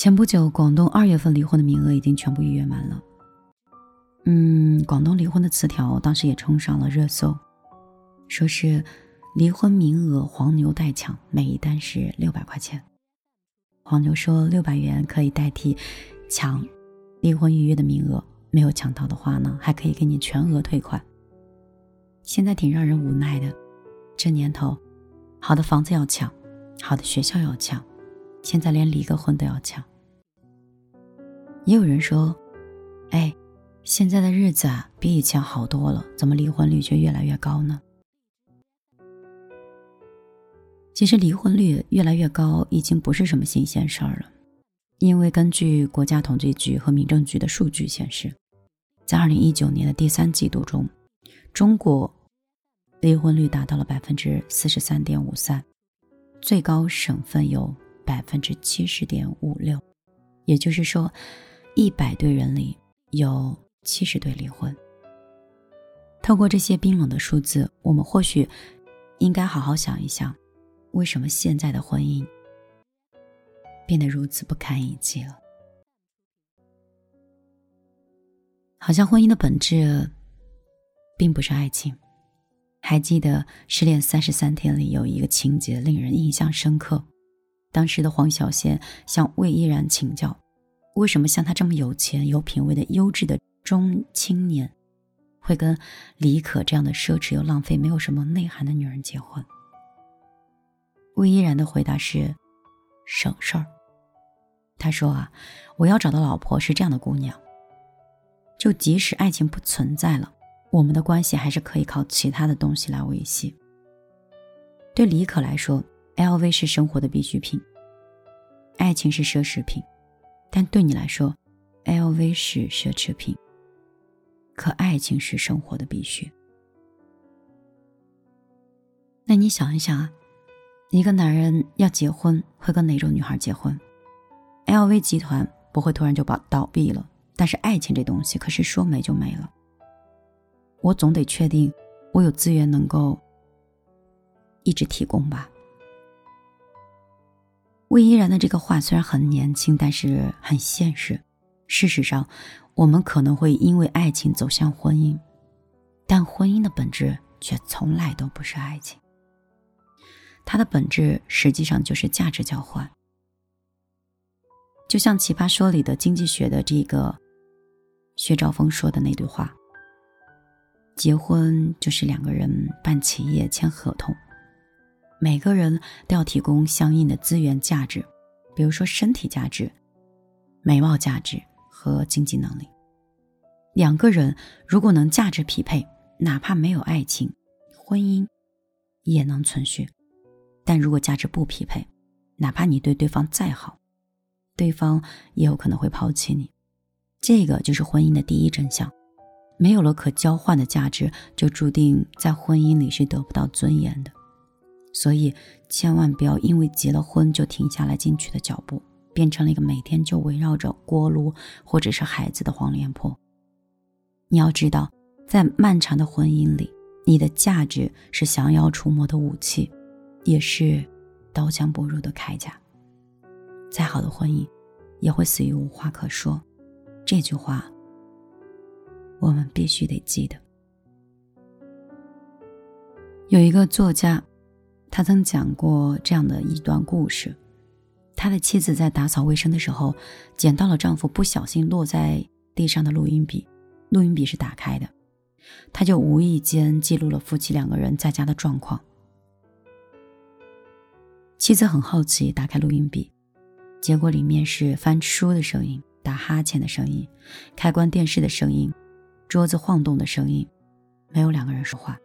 前不久，广东二月份离婚的名额已经全部预约满了。嗯，广东离婚的词条当时也冲上了热搜，说是离婚名额黄牛代抢，每一单是六百块钱。黄牛说六百元可以代替抢离婚预约的名额，没有抢到的话呢，还可以给你全额退款。现在挺让人无奈的，这年头，好的房子要抢，好的学校要抢，现在连离个婚都要抢。也有人说：“哎，现在的日子啊，比以前好多了，怎么离婚率却越来越高呢？”其实离婚率越来越高已经不是什么新鲜事儿了，因为根据国家统计局和民政局的数据显示，在二零一九年的第三季度中，中国离婚率达到了百分之四十三点五三，最高省份有百分之七十点五六，也就是说。一百对人里有七十对离婚。透过这些冰冷的数字，我们或许应该好好想一想，为什么现在的婚姻变得如此不堪一击了？好像婚姻的本质并不是爱情。还记得《失恋三十三天》里有一个情节令人印象深刻，当时的黄小仙向魏依然请教。为什么像他这么有钱、有品位的优质的中青年，会跟李可这样的奢侈又浪费、没有什么内涵的女人结婚？魏依然的回答是：省事儿。他说啊，我要找的老婆是这样的姑娘，就即使爱情不存在了，我们的关系还是可以靠其他的东西来维系。对李可来说，LV 是生活的必需品，爱情是奢侈品。但对你来说，LV 是奢侈品，可爱情是生活的必须。那你想一想啊，一个男人要结婚会跟哪种女孩结婚？LV 集团不会突然就倒倒闭了，但是爱情这东西可是说没就没了。我总得确定我有资源能够一直提供吧。魏依然的这个话虽然很年轻，但是很现实。事实上，我们可能会因为爱情走向婚姻，但婚姻的本质却从来都不是爱情。它的本质实际上就是价值交换。就像《奇葩说》里的经济学的这个薛兆丰说的那句话：“结婚就是两个人办企业签合同。”每个人都要提供相应的资源价值，比如说身体价值、美貌价值和经济能力。两个人如果能价值匹配，哪怕没有爱情，婚姻也能存续；但如果价值不匹配，哪怕你对对方再好，对方也有可能会抛弃你。这个就是婚姻的第一真相：没有了可交换的价值，就注定在婚姻里是得不到尊严的。所以，千万不要因为结了婚就停下来进取的脚步，变成了一个每天就围绕着锅炉或者是孩子的黄脸婆。你要知道，在漫长的婚姻里，你的价值是降妖除魔的武器，也是刀枪不入的铠甲。再好的婚姻，也会死于无话可说。这句话，我们必须得记得。有一个作家。他曾讲过这样的一段故事：他的妻子在打扫卫生的时候，捡到了丈夫不小心落在地上的录音笔，录音笔是打开的，他就无意间记录了夫妻两个人在家的状况。妻子很好奇，打开录音笔，结果里面是翻书的声音、打哈欠的声音、开关电视的声音、桌子晃动的声音，没有两个人说话。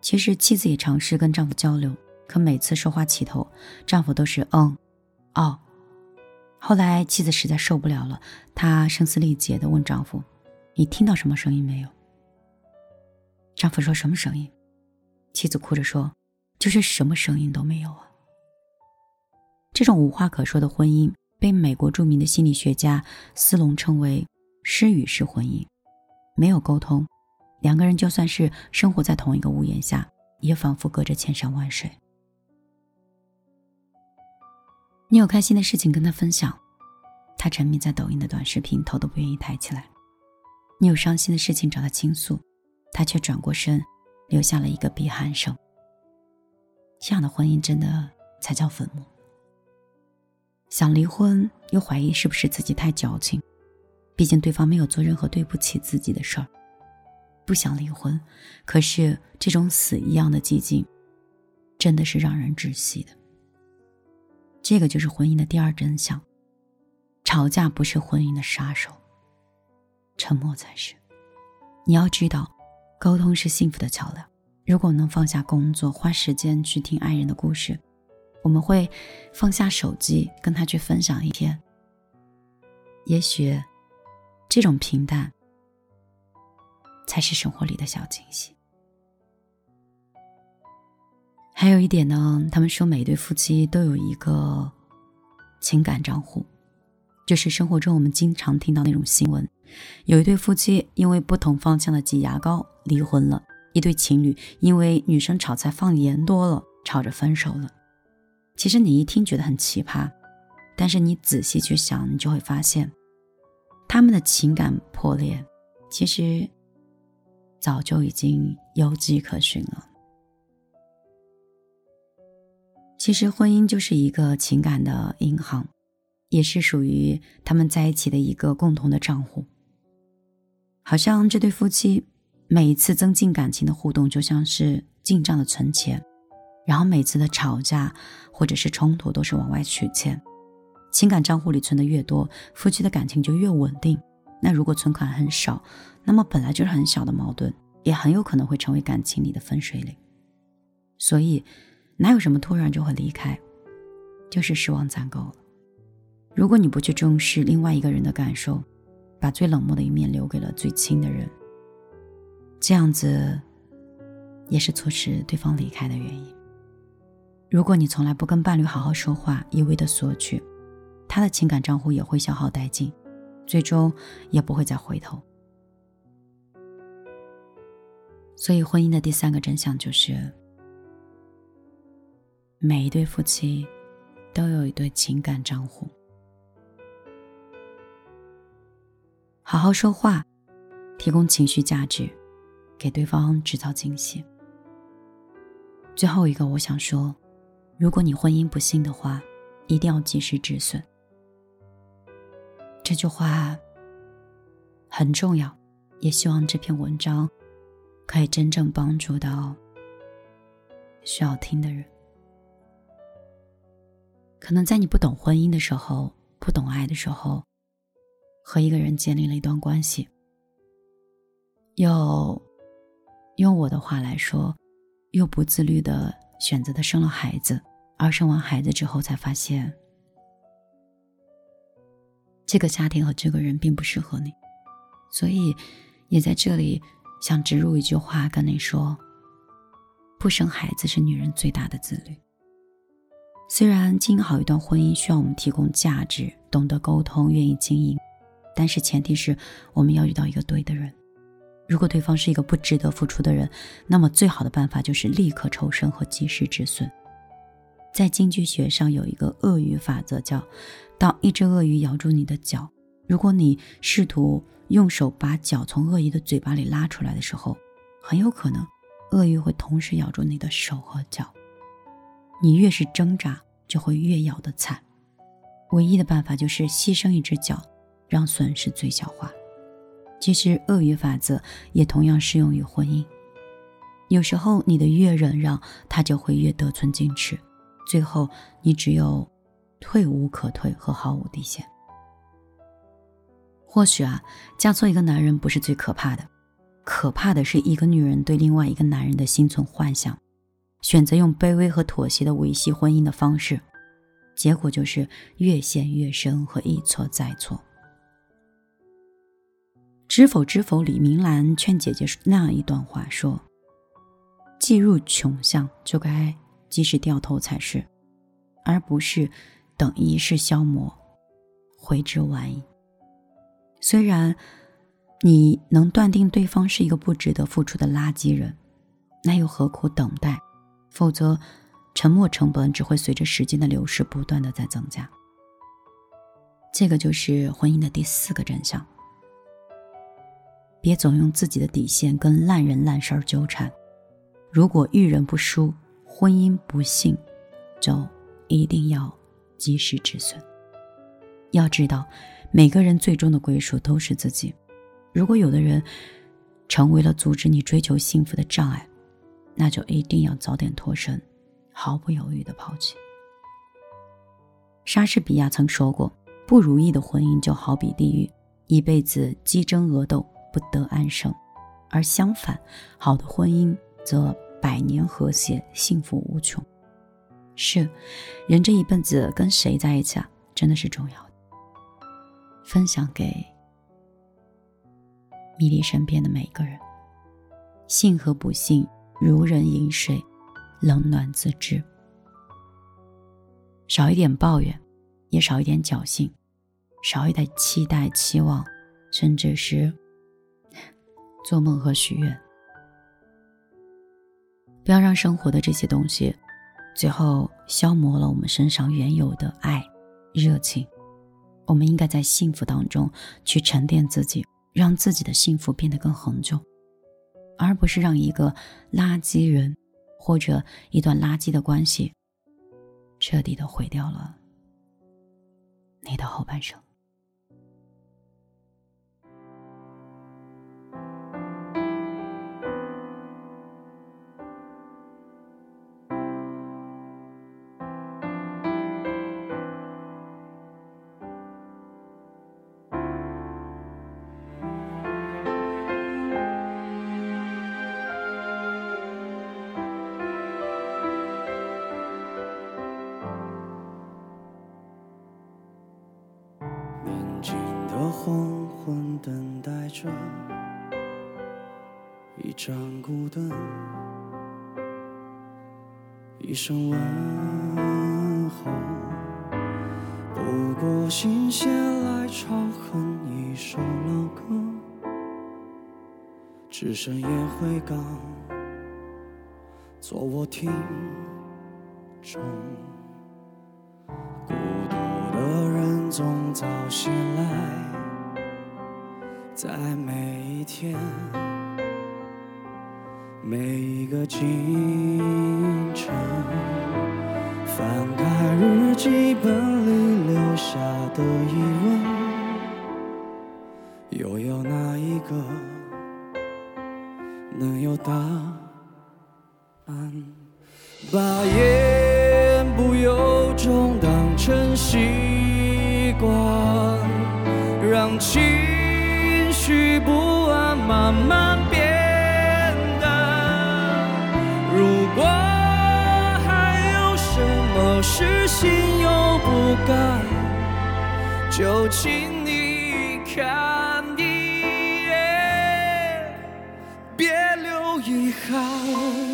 其实妻子也尝试跟丈夫交流，可每次说话起头，丈夫都是嗯，哦。后来妻子实在受不了了，她声嘶力竭地问丈夫：“你听到什么声音没有？”丈夫说什么声音？妻子哭着说：“就是什么声音都没有啊。”这种无话可说的婚姻，被美国著名的心理学家斯隆称为“失语式婚姻”，没有沟通。两个人就算是生活在同一个屋檐下，也仿佛隔着千山万水。你有开心的事情跟他分享，他沉迷在抖音的短视频，头都不愿意抬起来。你有伤心的事情找他倾诉，他却转过身，留下了一个鼻鼾声。这样的婚姻真的才叫坟墓。想离婚又怀疑是不是自己太矫情，毕竟对方没有做任何对不起自己的事儿。不想离婚，可是这种死一样的寂静，真的是让人窒息的。这个就是婚姻的第二真相：吵架不是婚姻的杀手，沉默才是。你要知道，沟通是幸福的桥梁。如果能放下工作，花时间去听爱人的故事，我们会放下手机，跟他去分享一天。也许，这种平淡。才是生活里的小惊喜。还有一点呢，他们说每对夫妻都有一个情感账户，就是生活中我们经常听到那种新闻：有一对夫妻因为不同方向的挤牙膏离婚了；一对情侣因为女生炒菜放盐多了吵着分手了。其实你一听觉得很奇葩，但是你仔细去想，你就会发现，他们的情感破裂其实。早就已经有迹可循了。其实，婚姻就是一个情感的银行，也是属于他们在一起的一个共同的账户。好像这对夫妻每一次增进感情的互动，就像是进账的存钱，然后每次的吵架或者是冲突，都是往外取钱。情感账户里存的越多，夫妻的感情就越稳定。那如果存款很少，那么本来就是很小的矛盾，也很有可能会成为感情里的分水岭。所以，哪有什么突然就会离开，就是失望攒够了。如果你不去重视另外一个人的感受，把最冷漠的一面留给了最亲的人，这样子也是促使对方离开的原因。如果你从来不跟伴侣好好说话，一味的索取，他的情感账户也会消耗殆尽。最终也不会再回头。所以，婚姻的第三个真相就是：每一对夫妻都有一对情感账户。好好说话，提供情绪价值，给对方制造惊喜。最后一个，我想说，如果你婚姻不幸的话，一定要及时止损。这句话很重要，也希望这篇文章可以真正帮助到需要听的人。可能在你不懂婚姻的时候，不懂爱的时候，和一个人建立了一段关系，又用我的话来说，又不自律的选择的生了孩子，而生完孩子之后才发现。这个家庭和这个人并不适合你，所以也在这里想植入一句话跟你说：不生孩子是女人最大的自律。虽然经营好一段婚姻需要我们提供价值、懂得沟通、愿意经营，但是前提是我们要遇到一个对的人。如果对方是一个不值得付出的人，那么最好的办法就是立刻抽身和及时止损。在经济学上有一个鳄鱼法则，叫。当一只鳄鱼咬住你的脚，如果你试图用手把脚从鳄鱼的嘴巴里拉出来的时候，很有可能鳄鱼会同时咬住你的手和脚。你越是挣扎，就会越咬得惨。唯一的办法就是牺牲一只脚，让损失最小化。其实鳄鱼法则也同样适用于婚姻。有时候你的越忍让，他就会越得寸进尺，最后你只有。退无可退和毫无底线。或许啊，嫁错一个男人不是最可怕的，可怕的是一个女人对另外一个男人的心存幻想，选择用卑微和妥协的维系婚姻的方式，结果就是越陷越深和一错再错。知否知否，李明兰劝姐姐那样一段话说：“既入穷巷，就该及时掉头才是，而不是。”等一世消磨，悔之晚矣。虽然你能断定对方是一个不值得付出的垃圾人，那又何苦等待？否则，沉默成本只会随着时间的流逝不断的在增加。这个就是婚姻的第四个真相。别总用自己的底线跟烂人烂事儿纠缠。如果遇人不淑，婚姻不幸，就一定要及时止损。要知道，每个人最终的归属都是自己。如果有的人成为了阻止你追求幸福的障碍，那就一定要早点脱身，毫不犹豫的抛弃。莎士比亚曾说过：“不如意的婚姻就好比地狱，一辈子鸡争鹅斗，不得安生；而相反，好的婚姻则百年和谐，幸福无穷。”是，人这一辈子跟谁在一起啊，真的是重要的。分享给米粒身边的每一个人。幸和不幸，如人饮水，冷暖自知。少一点抱怨，也少一点侥幸，少一点期待、期望，甚至是 做梦和许愿。不要让生活的这些东西，最后消磨了我们身上原有的爱、热情。我们应该在幸福当中去沉淀自己，让自己的幸福变得更恒久，而不是让一个垃圾人或者一段垃圾的关系彻底的毁掉了你的后半生。一声问候，不过心血来潮哼一首老歌，只剩烟灰缸做我听钟，孤独的人总早醒来。在每一天，每一个清晨，翻开日记本里留下的疑问，又有哪一个能有答案？把言不由衷当成习惯，让情。绪不安慢慢该，就请你看一眼，别留遗憾。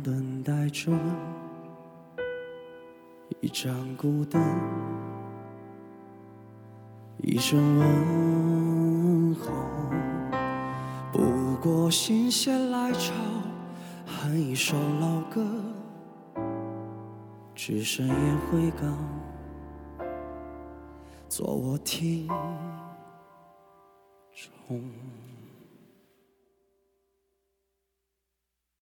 等待着一盏孤灯，一声问候，不过心血来潮，哼一首老歌，只身烟灰缸，做我听众。